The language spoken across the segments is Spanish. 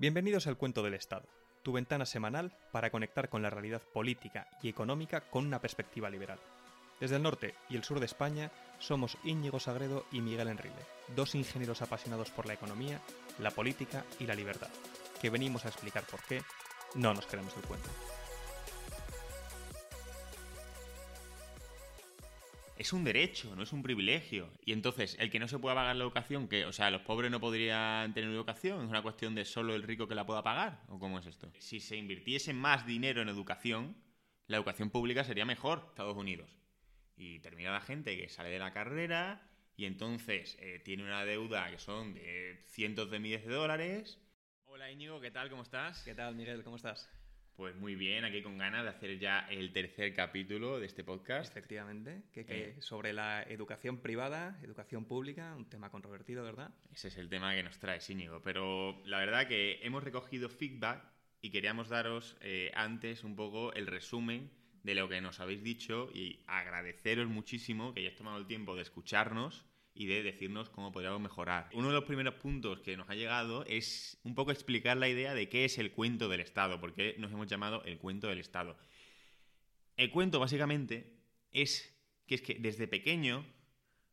Bienvenidos al Cuento del Estado, tu ventana semanal para conectar con la realidad política y económica con una perspectiva liberal. Desde el norte y el sur de España somos Íñigo Sagredo y Miguel Enrile, dos ingenieros apasionados por la economía, la política y la libertad, que venimos a explicar por qué no nos queremos el cuento. Es un derecho, no es un privilegio. Y entonces, el que no se pueda pagar la educación, que, o sea, los pobres no podrían tener educación, es una cuestión de solo el rico que la pueda pagar, ¿o cómo es esto? Si se invirtiese más dinero en educación, la educación pública sería mejor, Estados Unidos. Y termina la gente que sale de la carrera y entonces eh, tiene una deuda que son de cientos de miles de dólares. Hola Íñigo, ¿qué tal? ¿Cómo estás? ¿Qué tal, Miguel? ¿Cómo estás? Pues muy bien, aquí con ganas de hacer ya el tercer capítulo de este podcast. Efectivamente, que, eh. sobre la educación privada, educación pública, un tema controvertido, ¿verdad? Ese es el tema que nos trae Íñigo. Pero la verdad que hemos recogido feedback y queríamos daros eh, antes un poco el resumen de lo que nos habéis dicho y agradeceros muchísimo que hayáis tomado el tiempo de escucharnos y de decirnos cómo podríamos mejorar. Uno de los primeros puntos que nos ha llegado es un poco explicar la idea de qué es el cuento del Estado, porque nos hemos llamado el cuento del Estado. El cuento básicamente es que es que desde pequeño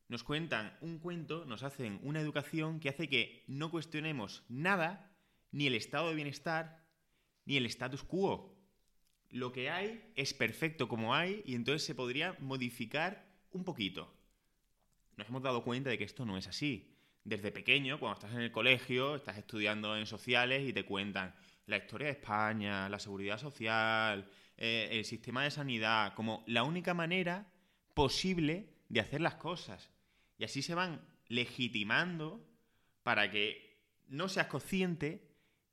nos cuentan un cuento, nos hacen una educación que hace que no cuestionemos nada, ni el estado de bienestar, ni el status quo. Lo que hay es perfecto como hay y entonces se podría modificar un poquito nos hemos dado cuenta de que esto no es así. Desde pequeño, cuando estás en el colegio, estás estudiando en sociales y te cuentan la historia de España, la seguridad social, eh, el sistema de sanidad, como la única manera posible de hacer las cosas. Y así se van legitimando para que no seas consciente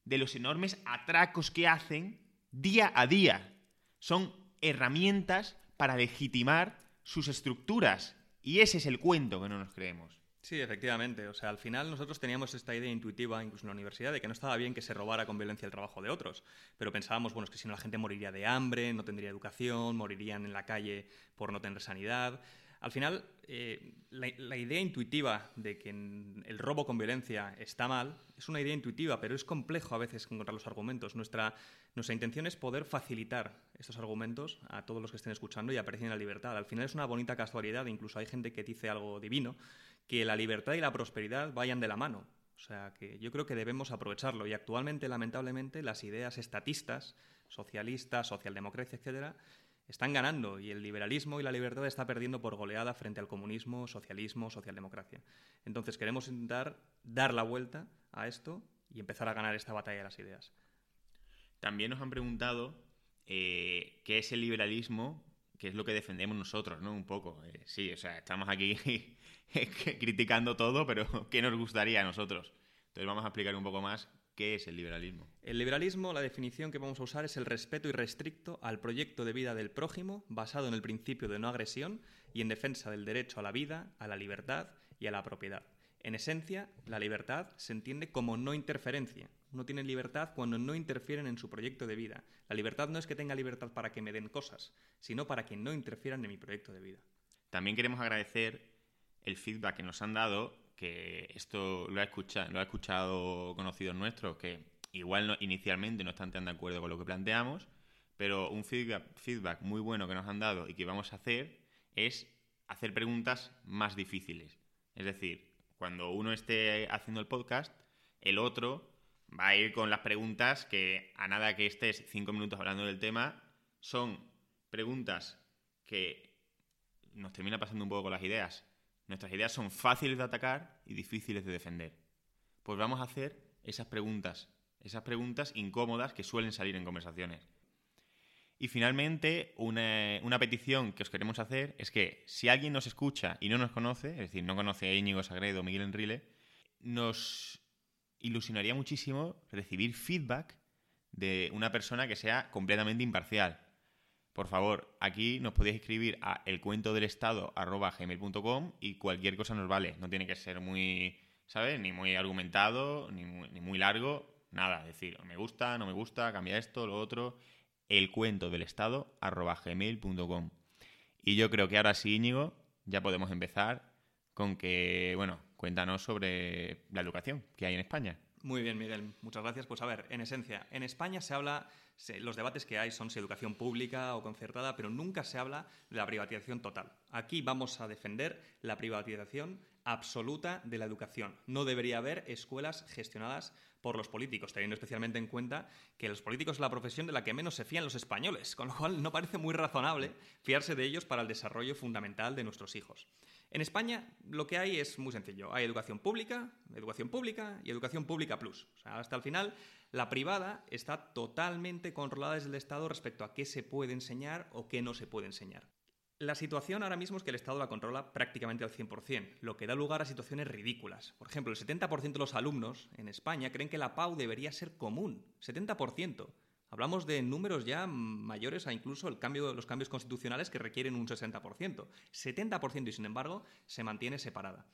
de los enormes atracos que hacen día a día. Son herramientas para legitimar sus estructuras y ese es el cuento que no nos creemos. Sí, efectivamente. O sea, al final nosotros teníamos esta idea intuitiva, incluso en la universidad, de que no estaba bien que se robara con violencia el trabajo de otros. Pero pensábamos, bueno, es que si no la gente moriría de hambre, no tendría educación, morirían en la calle por no tener sanidad. Al final, eh, la, idea intuitiva de que el robo con violencia está mal es una idea intuitiva, pero es complejo a veces encontrar los argumentos. Nuestra, nuestra intención es poder facilitar estos argumentos a todos los que estén escuchando y aprecien la libertad. Al final es una bonita casualidad, incluso hay gente que dice algo divino, que la libertad y la prosperidad vayan de la mano. O sea, que yo creo que debemos aprovecharlo. Y actualmente, lamentablemente, las ideas estatistas, socialistas, socialdemocracia, etcétera, están ganando y el liberalismo y la libertad está perdiendo por goleada frente al comunismo, socialismo, socialdemocracia. Entonces queremos intentar dar la vuelta a esto y empezar a ganar esta batalla de las ideas. También nos han preguntado eh, qué es el liberalismo, qué es lo que defendemos nosotros, ¿no? Un poco. Eh, sí, o sea, estamos aquí criticando todo, pero ¿qué nos gustaría a nosotros? Entonces vamos a explicar un poco más ¿Qué es el liberalismo? El liberalismo, la definición que vamos a usar es el respeto irrestricto al proyecto de vida del prójimo basado en el principio de no agresión y en defensa del derecho a la vida, a la libertad y a la propiedad. En esencia, la libertad se entiende como no interferencia. Uno tiene libertad cuando no interfieren en su proyecto de vida. La libertad no es que tenga libertad para que me den cosas, sino para que no interfieran en mi proyecto de vida. También queremos agradecer el feedback que nos han dado que esto lo ha escuchado, lo ha escuchado conocidos nuestros que igual inicialmente no están tan de acuerdo con lo que planteamos, pero un feedback, muy bueno que nos han dado y que vamos a hacer es hacer preguntas más difíciles. Es decir, cuando uno esté haciendo el podcast, el otro va a ir con las preguntas que a nada que estés cinco minutos hablando del tema, son preguntas que nos termina pasando un poco con las ideas. Nuestras ideas son fáciles de atacar y difíciles de defender. Pues vamos a hacer esas preguntas, esas preguntas incómodas que suelen salir en conversaciones. Y finalmente, una, petición que os queremos hacer es que si alguien nos escucha y no nos conoce, es decir, no conoce a Íñigo Sagredo o Miguel Enrile, nos ilusionaría muchísimo recibir feedback de una persona que sea completamente imparcial por favor, aquí nos podéis escribir a elcuentodelestado.gmail.com y cualquier cosa nos vale. No tiene que ser muy, ¿sabes? Ni muy argumentado, ni muy, largo, nada. Decir, me gusta, no me gusta, cambia esto, lo otro. Elcuentodelestado.gmail.com Y yo creo que ahora sí, Íñigo, ya podemos empezar con que, bueno, cuéntanos sobre la educación que hay en España. Muy bien, Miguel. Muchas gracias. Pues a ver, en esencia, en España se habla, los debates que hay son si educación pública o concertada, pero nunca se habla de la privatización total. Aquí vamos a defender la privatización absoluta de la educación. No debería haber escuelas gestionadas por los políticos, teniendo especialmente en cuenta que los políticos es la profesión de la que menos se fían los españoles, con lo cual no parece muy razonable fiarse de ellos para el desarrollo fundamental de nuestros hijos. En España lo que hay es muy sencillo. Hay educación pública, educación pública y educación pública plus. O sea, hasta el final la privada está totalmente controlada desde el Estado respecto a qué se puede enseñar o qué no se puede enseñar. La situación ahora mismo es que el Estado la controla prácticamente al 100%, lo que da lugar a situaciones ridículas. Por ejemplo, el 70% de los alumnos en España creen que la PAU debería ser común. 70%. Hablamos de números ya mayores a incluso los cambios constitucionales que requieren un 60%. 70% y sin embargo se mantiene separada.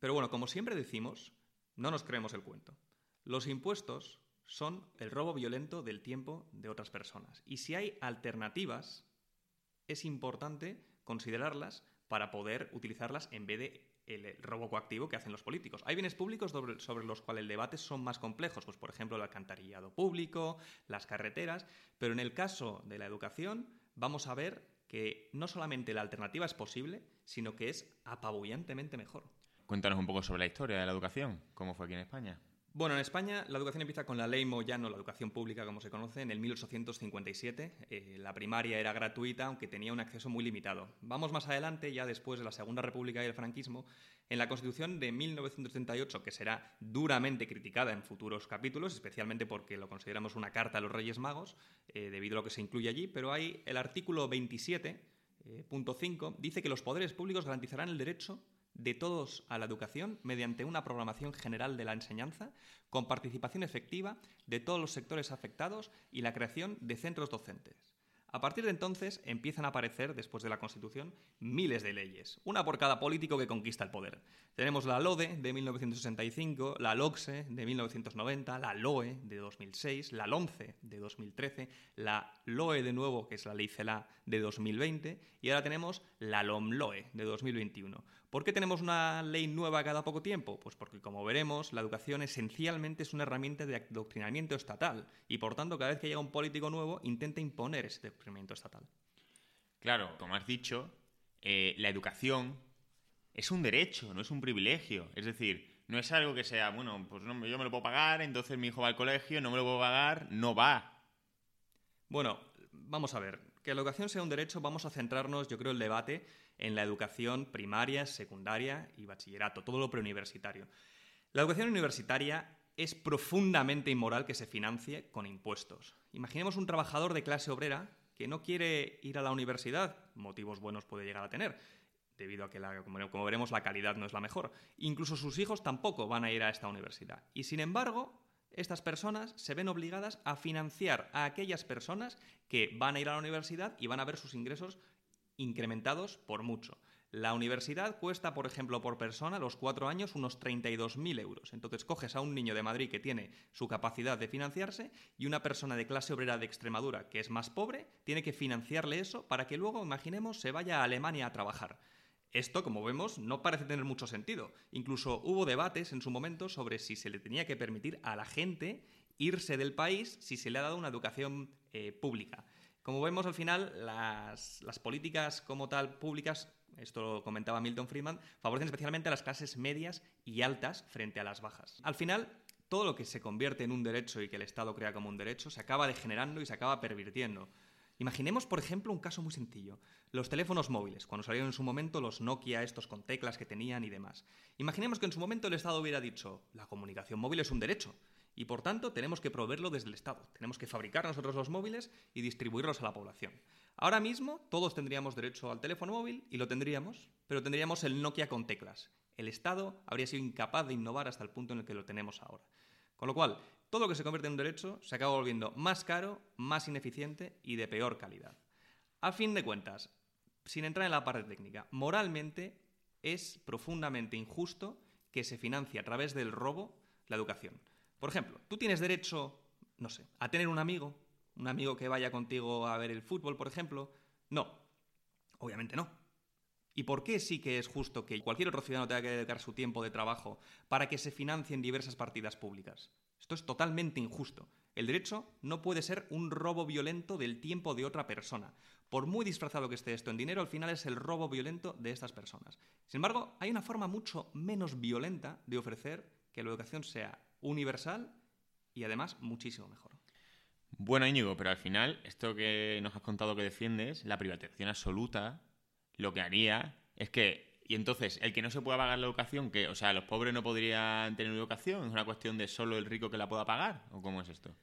Pero bueno, como siempre decimos, no nos creemos el cuento. Los impuestos son el robo violento del tiempo de otras personas. Y si hay alternativas, es importante considerarlas para poder utilizarlas en vez de el robo coactivo que hacen los políticos. Hay bienes públicos sobre, los cuales el debate son más complejos, pues por ejemplo el alcantarillado público, las carreteras, pero en el caso de la educación vamos a ver que no solamente la alternativa es posible, sino que es apabullantemente mejor. Cuéntanos un poco sobre la historia de la educación, cómo fue aquí en España. Bueno, en España la educación empieza con la ley Moyano, la educación pública como se conoce, en el 1857. Eh, la primaria era gratuita, aunque tenía un acceso muy limitado. Vamos más adelante, ya después de la Segunda República y el franquismo, en la Constitución de 1938, que será duramente criticada en futuros capítulos, especialmente porque lo consideramos una carta a los Reyes Magos, eh, debido a lo que se incluye allí, pero hay el artículo 27.5 eh, dice que los poderes públicos garantizarán el derecho de todos a la educación mediante una programación general de la enseñanza con participación efectiva de todos los sectores afectados y la creación de centros docentes. A partir de entonces empiezan a aparecer, después de la Constitución, miles de leyes, una por cada político que conquista el poder. Tenemos la LODE de 1965, la LOCSE de 1990, la LOE de 2006, la LONCE de 2013, la LOE de nuevo, que es la Ley CELA de 2020, y ahora tenemos la LOMLOE de 2021. ¿Por qué tenemos una ley nueva cada poco tiempo? Pues porque, como veremos, la educación esencialmente es una herramienta de adoctrinamiento estatal y, por tanto, cada vez que llega un político nuevo, intenta imponer ese adoctrinamiento estatal. Claro, como has dicho, eh, la educación es un derecho, no es un privilegio. Es decir, no es algo que sea, bueno, pues yo me lo puedo pagar, entonces mi hijo va al colegio, no me lo puedo pagar, no va. Bueno, vamos a ver. Que la educación sea un derecho, vamos a centrarnos, yo creo, el debate en la educación primaria, secundaria y bachillerato, todo lo preuniversitario. La educación universitaria es profundamente inmoral que se financie con impuestos. Imaginemos un trabajador de clase obrera que no quiere ir a la universidad, motivos buenos puede llegar a tener, debido a que, como veremos, la calidad no es la mejor. Incluso sus hijos tampoco van a ir a esta universidad. Y sin embargo, estas personas se ven obligadas a financiar a aquellas personas que van a ir a la universidad y van a ver sus ingresos incrementados por mucho. La universidad cuesta, por ejemplo, por persona, los cuatro años, unos 32.000 euros. Entonces coges a un niño de Madrid que tiene su capacidad de financiarse y una persona de clase obrera de Extremadura que es más pobre tiene que financiarle eso para que luego, imaginemos, se vaya a Alemania a trabajar. Esto, como vemos, no parece tener mucho sentido. Incluso hubo debates en su momento sobre si se le tenía que permitir a la gente irse del país si se le ha dado una educación eh, pública. Como vemos al final, las, políticas como tal públicas, esto lo comentaba Milton Friedman, favorecen especialmente a las clases medias y altas frente a las bajas. Al final, todo lo que se convierte en un derecho y que el Estado crea como un derecho se acaba degenerando y se acaba pervirtiendo. Imaginemos, por ejemplo, un caso muy sencillo. Los teléfonos móviles, cuando salieron en su momento los Nokia, estos con teclas que tenían y demás. Imaginemos que en su momento el Estado hubiera dicho, la comunicación móvil es un derecho y por tanto tenemos que proveerlo desde el Estado. Tenemos que fabricar nosotros los móviles y distribuirlos a la población. Ahora mismo todos tendríamos derecho al teléfono móvil y lo tendríamos, pero tendríamos el Nokia con teclas. El Estado habría sido incapaz de innovar hasta el punto en el que lo tenemos ahora. Con lo cual, todo lo que se convierte en un derecho se acaba volviendo más caro, más ineficiente y de peor calidad. A fin de cuentas, sin entrar en la parte técnica, moralmente es profundamente injusto que se financie a través del robo la educación. Por ejemplo, tú tienes derecho, no sé, a tener un amigo, un amigo que vaya contigo a ver el fútbol, por ejemplo. No, obviamente no. ¿Y por qué sí que es justo que cualquier otro ciudadano tenga que dedicar su tiempo de trabajo para que se financien diversas partidas públicas? Esto es totalmente injusto. El derecho no puede ser un robo violento del tiempo de otra persona. Por muy disfrazado que esté esto en dinero, al final es el robo violento de estas personas. Sin embargo, hay una forma mucho menos violenta de ofrecer que la educación sea universal y además muchísimo mejor. Bueno, Íñigo, pero al final, esto que nos has contado que defiendes, la privatización absoluta, lo que haría es que. Y entonces, el que no se pueda pagar la educación, que, o sea, los pobres no podrían tener educación, es una cuestión de solo el rico que la pueda pagar, ¿o cómo es esto?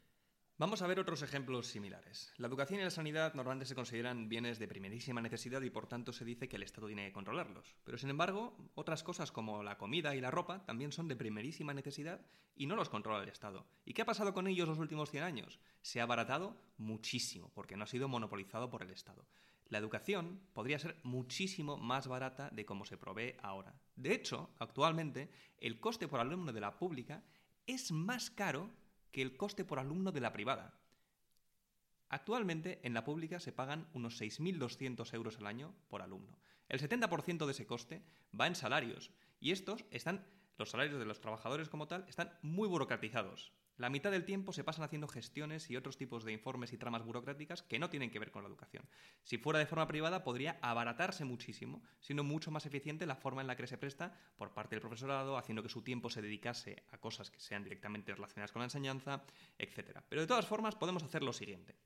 Vamos a ver otros ejemplos similares. La educación y la sanidad normalmente se consideran bienes de primerísima necesidad y por tanto se dice que el Estado tiene que controlarlos. Pero sin embargo, otras cosas como la comida y la ropa también son de primerísima necesidad y no los controla el Estado. ¿Y qué ha pasado con ellos los últimos 100 años? Se ha abaratado muchísimo porque no ha sido monopolizado por el Estado. La educación podría ser muchísimo más barata de como se provee ahora. De hecho, actualmente, el coste por alumno de la pública es más caro que el coste por alumno de la privada. Actualmente en la pública se pagan unos 6.200 euros al año por alumno. El 70% de ese coste va en salarios y estos están, los salarios de los trabajadores como tal, están muy burocratizados. La mitad del tiempo se pasan haciendo gestiones y otros tipos de informes y tramas burocráticas que no tienen que ver con la educación. Si fuera de forma privada podría abaratarse muchísimo, siendo mucho más eficiente la forma en la que se presta por parte del profesorado, haciendo que su tiempo se dedicase a cosas que sean directamente relacionadas con la enseñanza, etc. Pero de todas formas podemos hacer lo siguiente.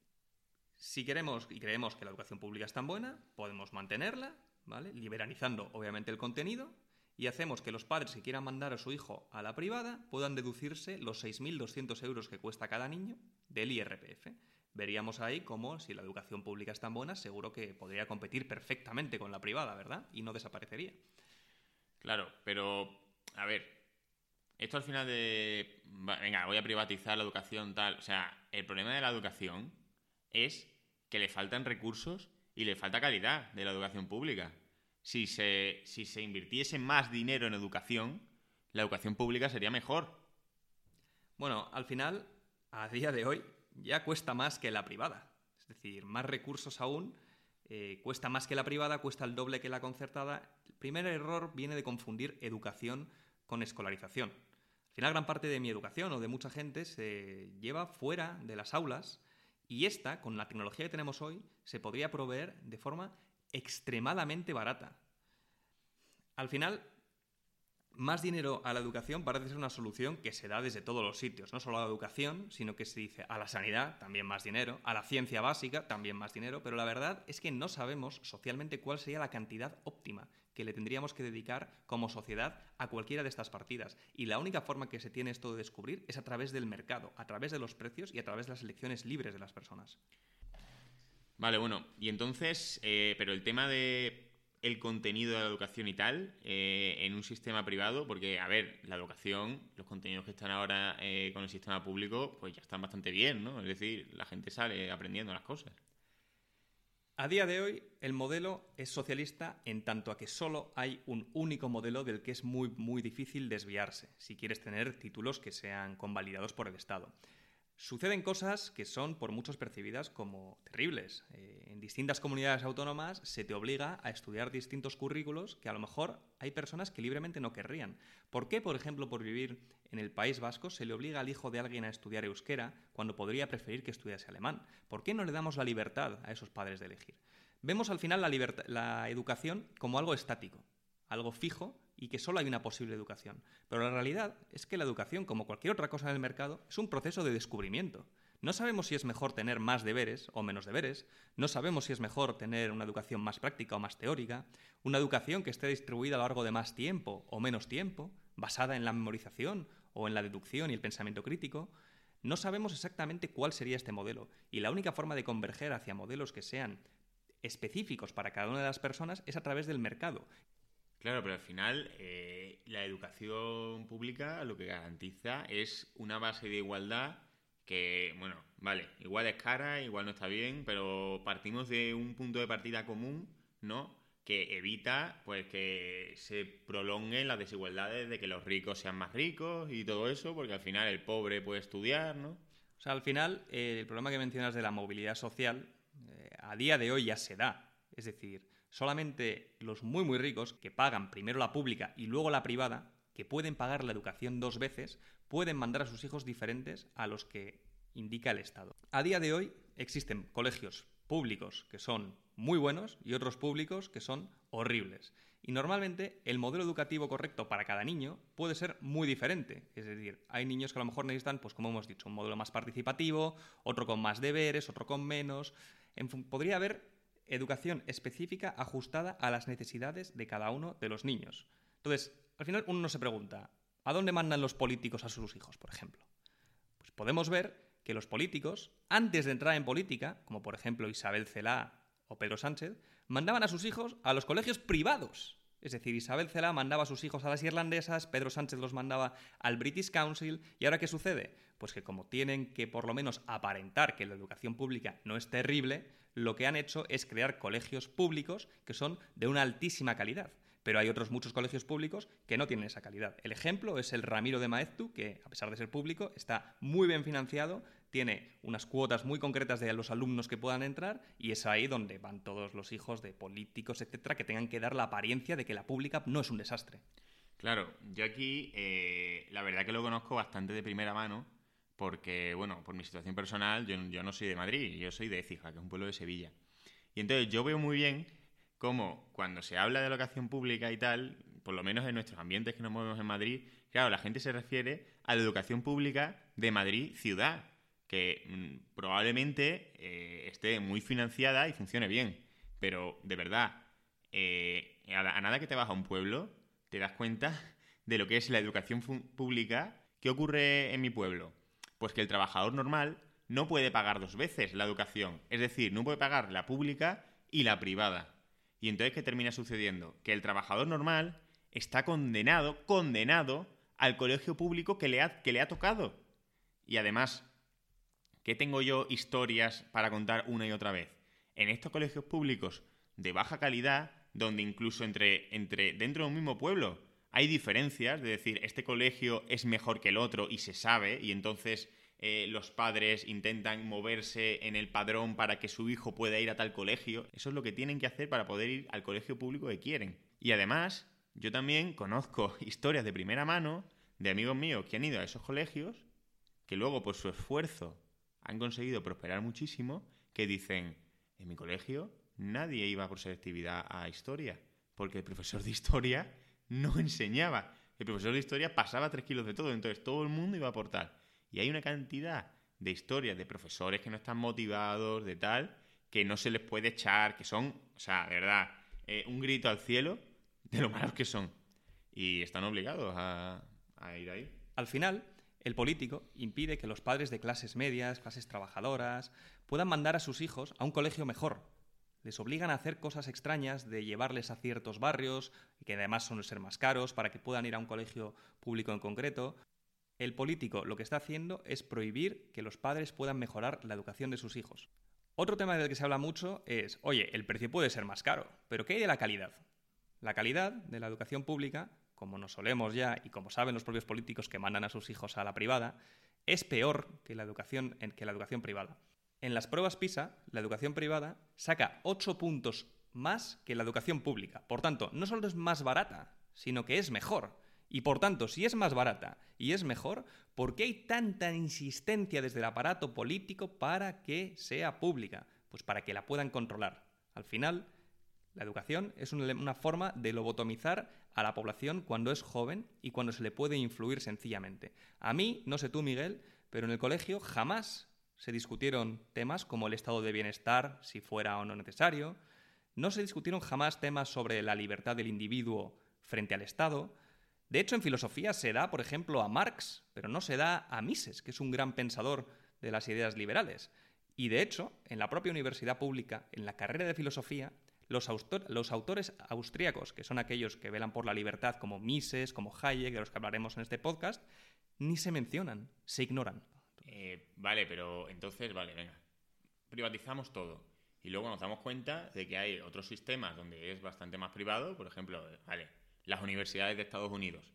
Si queremos y creemos que la educación pública es tan buena, podemos mantenerla, ¿vale? Liberalizando obviamente el contenido y hacemos que los padres que quieran mandar a su hijo a la privada puedan deducirse los 6.200 euros que cuesta cada niño del IRPF. Veríamos ahí cómo, si la educación pública es tan buena, seguro que podría competir perfectamente con la privada, ¿verdad? Y no desaparecería. Claro, pero, a ver, esto al final de, venga, voy a privatizar la educación, tal, o sea, el problema de la educación es que le faltan recursos y le falta calidad de la educación pública si se, si se invirtiese más dinero en educación, la educación pública sería mejor. Bueno, al final, a día de hoy, ya cuesta más que la privada. Es decir, más recursos aún, eh, cuesta más que la privada, cuesta el doble que la concertada. El primer error viene de confundir educación con escolarización. Al final, gran parte de mi educación o de mucha gente se lleva fuera de las aulas y esta, con la tecnología que tenemos hoy, se podría proveer de forma extremadamente barata. Al final, más dinero a la educación parece ser una solución que se da desde todos los sitios, no solo a la educación, sino que se dice a la sanidad, también más dinero, a la ciencia básica, también más dinero, pero la verdad es que no sabemos socialmente cuál sería la cantidad óptima que le tendríamos que dedicar como sociedad a cualquiera de estas partidas. Y la única forma que se tiene esto de descubrir es a través del mercado, a través de los precios y a través de las elecciones libres de las personas. Vale, bueno, y entonces, eh, pero el tema de el contenido de la educación y tal eh, en un sistema privado, porque, a ver, la educación, los contenidos que están ahora eh, con el sistema público, pues ya están bastante bien, ¿no? Es decir, la gente sale aprendiendo las cosas. A día de hoy, el modelo es socialista en tanto a que solo hay un único modelo del que es muy, muy difícil desviarse, si quieres tener títulos que sean convalidados por el Estado. Suceden cosas que son por muchos percibidas como terribles. Eh, en distintas comunidades autónomas se te obliga a estudiar distintos currículos que a lo mejor hay personas que libremente no querrían. ¿Por qué, por ejemplo, por vivir en el País Vasco se le obliga al hijo de alguien a estudiar euskera cuando podría preferir que estudiase alemán? ¿Por qué no le damos la libertad a esos padres de elegir? Vemos al final la, la educación como algo estático, algo fijo y que solo hay una posible educación. Pero la realidad es que la educación, como cualquier otra cosa en el mercado, es un proceso de descubrimiento. No sabemos si es mejor tener más deberes o menos deberes, no sabemos si es mejor tener una educación más práctica o más teórica, una educación que esté distribuida a lo largo de más tiempo o menos tiempo, basada en la memorización o en la deducción y el pensamiento crítico. No sabemos exactamente cuál sería este modelo, y la única forma de converger hacia modelos que sean específicos para cada una de las personas es a través del mercado, Claro, pero al final eh, la educación pública lo que garantiza es una base de igualdad que, bueno, vale, igual es cara, igual no está bien, pero partimos de un punto de partida común, ¿no? Que evita, pues, que se prolonguen las desigualdades de que los ricos sean más ricos y todo eso, porque al final el pobre puede estudiar, ¿no? O sea, al final, eh, el problema que mencionas de la movilidad social, eh, a día de hoy ya se da. Es decir, Solamente los muy muy ricos, que pagan primero la pública y luego la privada, que pueden pagar la educación dos veces, pueden mandar a sus hijos diferentes a los que indica el Estado. A día de hoy existen colegios públicos que son muy buenos y otros públicos que son horribles. Y normalmente el modelo educativo correcto para cada niño puede ser muy diferente. Es decir, hay niños que a lo mejor necesitan, pues como hemos dicho, un modelo más participativo, otro con más deberes, otro con menos. podría haber educación específica ajustada a las necesidades de cada uno de los niños. Entonces, al final uno se pregunta, ¿a dónde mandan los políticos a sus hijos, por ejemplo? Pues podemos ver que los políticos, antes de entrar en política, como por ejemplo Isabel Celá o Pedro Sánchez, mandaban a sus hijos a los colegios privados. Es decir, Isabel Celá mandaba a sus hijos a las irlandesas, Pedro Sánchez los mandaba al British Council, y ahora ¿qué sucede? Pues que como tienen que por lo menos aparentar que la educación pública no es terrible, lo que han hecho es crear colegios públicos que son de una altísima calidad. Pero hay otros muchos colegios públicos que no tienen esa calidad. El ejemplo es el Ramiro de Maeztu, que a pesar de ser público, está muy bien financiado, tiene unas cuotas muy concretas de los alumnos que puedan entrar y es ahí donde van todos los hijos de políticos, etcétera, que tengan que dar la apariencia de que la pública no es un desastre. Claro, yo aquí eh, la verdad que lo conozco bastante de primera mano porque, bueno, por mi situación personal, yo, yo no soy de Madrid, yo soy de Écija, que es un pueblo de Sevilla. Y entonces yo veo muy bien como cuando se habla de educación pública y tal, por lo menos en nuestros ambientes que nos movemos en Madrid, claro, la gente se refiere a la educación pública de Madrid ciudad, que mm, probablemente eh, esté muy financiada y funcione bien. Pero de verdad, eh, a, nada que te vas a un pueblo, te das cuenta de lo que es la educación pública. ¿Qué ocurre en mi pueblo? Pues que el trabajador normal no puede pagar dos veces la educación. Es decir, no puede pagar la pública y la privada. Y entonces, ¿qué termina sucediendo? Que el trabajador normal está condenado, condenado al colegio público que le ha, que le ha tocado. Y además, ¿qué tengo yo historias para contar una y otra vez? En estos colegios públicos de baja calidad, donde incluso entre, entre dentro de un mismo pueblo hay diferencias, de decir, este colegio es mejor que el otro y se sabe, y entonces eh, los padres intentan moverse en el padrón para que su hijo pueda ir a tal colegio. Eso es lo que tienen que hacer para poder ir al colegio público que quieren. Y además, yo también conozco historias de primera mano de amigos míos que han ido a esos colegios, que luego por su esfuerzo han conseguido prosperar muchísimo, que dicen, en mi colegio nadie iba por selectividad a historia, porque el profesor de historia no enseñaba. El profesor de historia pasaba tres kilos de todo, entonces todo el mundo iba a aportar. Y hay una cantidad de historias de profesores que no están motivados, de tal, que no se les puede echar, que son, o sea, de verdad, eh, un grito al cielo de lo malos que son. Y están obligados a, a ir ahí. Al final, el político impide que los padres de clases medias, clases trabajadoras, puedan mandar a sus hijos a un colegio mejor. Les obligan a hacer cosas extrañas de llevarles a ciertos barrios, que además son ser más caros, para que puedan ir a un colegio público en concreto. El político lo que está haciendo es prohibir que los padres puedan mejorar la educación de sus hijos. Otro tema del que se habla mucho es, oye, el precio puede ser más caro, pero ¿qué hay de la calidad? La calidad de la educación pública, como nos solemos ya y como saben los propios políticos que mandan a sus hijos a la privada, es peor que la educación, que la educación privada. En las pruebas PISA, la educación privada saca 8 puntos más que la educación pública. Por tanto, no solo es más barata, sino que es mejor. Y por tanto, si es más barata y es mejor, ¿por qué hay tanta insistencia desde el aparato político para que sea pública? Pues para que la puedan controlar. Al final, la educación es una forma de lobotomizar a la población cuando es joven y cuando se le puede influir sencillamente. A mí, no sé tú, Miguel, pero en el colegio jamás se discutieron temas como el estado de bienestar, si fuera o no necesario. No se discutieron jamás temas sobre la libertad del individuo frente al Estado. De hecho, en filosofía se da, por ejemplo, a Marx, pero no se da a Mises, que es un gran pensador de las ideas liberales. Y de hecho, en la propia universidad pública, en la carrera de filosofía, los, autores austríacos, que son aquellos que velan por la libertad, como Mises, como Hayek, de los que hablaremos en este podcast, ni se mencionan, se ignoran. Eh, vale, pero entonces, vale, venga. Privatizamos todo. Y luego nos damos cuenta de que hay otros sistemas donde es bastante más privado, por ejemplo, vale, las universidades de Estados Unidos.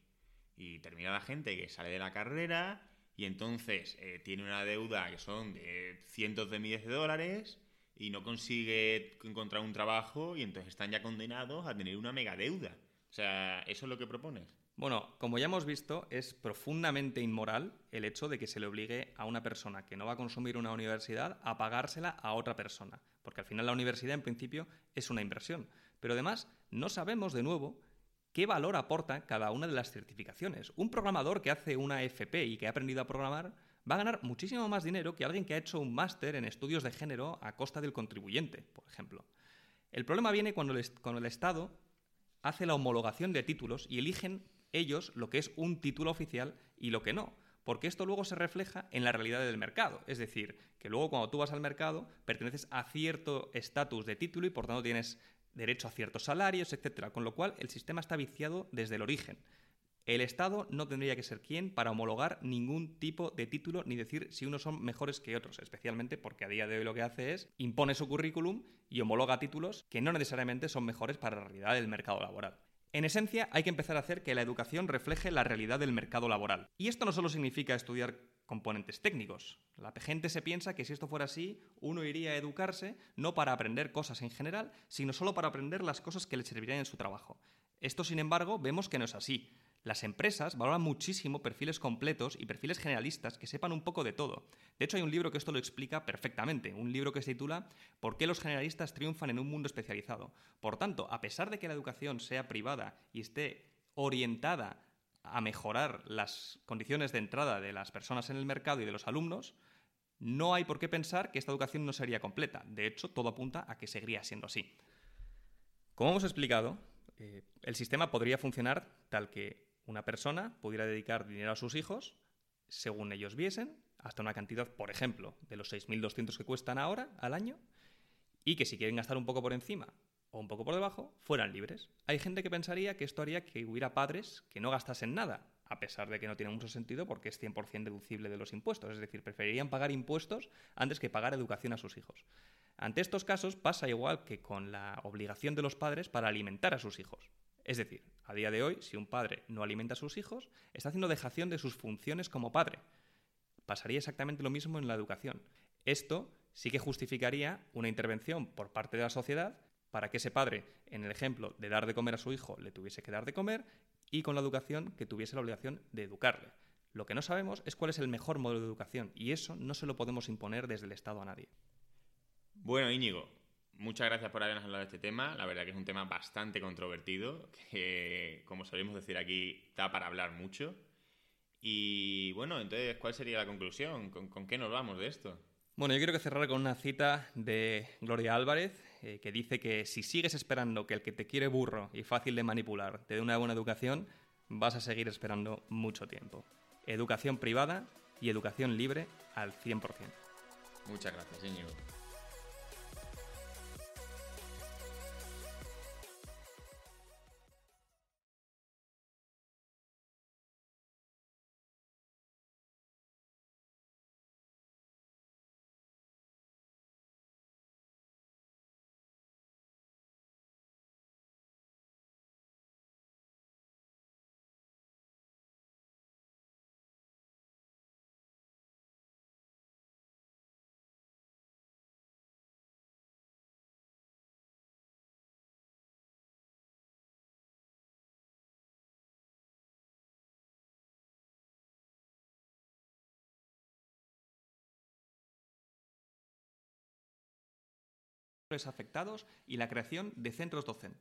Y termina la gente que sale de la carrera y entonces eh, tiene una deuda que son de cientos de miles de dólares y no consigue encontrar un trabajo y entonces están ya condenados a tener una mega deuda. O sea, ¿eso es lo que propones? Bueno, como ya hemos visto, es profundamente inmoral el hecho de que se le obligue a una persona que no va a consumir una universidad a pagársela a otra persona, porque al final la universidad en principio es una inversión. Pero además no sabemos de nuevo qué valor aporta cada una de las certificaciones. Un programador que hace una FP y que ha aprendido a programar va a ganar muchísimo más dinero que alguien que ha hecho un máster en estudios de género a costa del contribuyente, por ejemplo. El problema viene cuando el, Estado hace la homologación de títulos y eligen ellos lo que es un título oficial y lo que no. Porque esto luego se refleja en la realidad del mercado. Es decir, que luego cuando tú vas al mercado perteneces a cierto estatus de título y por tanto tienes derecho a ciertos salarios, etc. Con lo cual el sistema está viciado desde el origen. El Estado no tendría que ser quien para homologar ningún tipo de título ni decir si unos son mejores que otros, especialmente porque a día de hoy lo que hace es impone su currículum y homologa títulos que no necesariamente son mejores para la realidad del mercado laboral. En esencia, hay que empezar a hacer que la educación refleje la realidad del mercado laboral. Y esto no solo significa estudiar componentes técnicos. La gente se piensa que si esto fuera así, uno iría a educarse no para aprender cosas en general, sino solo para aprender las cosas que le servirían en su trabajo. Esto, sin embargo, vemos que no es así. Las empresas valoran muchísimo perfiles completos y perfiles generalistas que sepan un poco de todo. De hecho, hay un libro que esto lo explica perfectamente, un libro que se titula ¿Por qué los generalistas triunfan en un mundo especializado? Por tanto, a pesar de que la educación sea privada y esté orientada a mejorar las condiciones de entrada de las personas en el mercado y de los alumnos, no hay por qué pensar que esta educación no sería completa. De hecho, todo apunta a que seguiría siendo así. Como hemos explicado, eh, el sistema podría funcionar tal que una persona pudiera dedicar dinero a sus hijos según ellos viesen, hasta una cantidad, por ejemplo, de los 6.200 que cuestan ahora al año, y que si quieren gastar un poco por encima o un poco por debajo, fueran libres. Hay gente que pensaría que esto haría que hubiera padres que no gastasen nada, a pesar de que no tiene mucho sentido porque es 100% deducible de los impuestos, es decir, preferirían pagar impuestos antes que pagar educación a sus hijos. Ante estos casos pasa igual que con la obligación de los padres para alimentar a sus hijos. Es decir, a día de hoy, si un padre no alimenta a sus hijos, está haciendo dejación de sus funciones como padre. Pasaría exactamente lo mismo en la educación. Esto sí que justificaría una intervención por parte de la sociedad para que ese padre, en el ejemplo de dar de comer a su hijo, le tuviese que dar de comer y con la educación que tuviese la obligación de educarle. Lo que no sabemos es cuál es el mejor modelo de educación y eso no se lo podemos imponer desde el Estado a nadie. Bueno, Íñigo, Muchas gracias por habernos hablado de este tema. La verdad que es un tema bastante controvertido, que como solemos decir aquí, da para hablar mucho. Y bueno, entonces, ¿cuál sería la conclusión? ¿Con, qué nos vamos de esto? Bueno, yo quiero que cerrar con una cita de Gloria Álvarez, eh, que dice que si sigues esperando que el que te quiere burro y fácil de manipular te dé una buena educación, vas a seguir esperando mucho tiempo. Educación privada y educación libre al 100%. Muchas gracias, Íñigo. Afectados y la creación de centros docentes.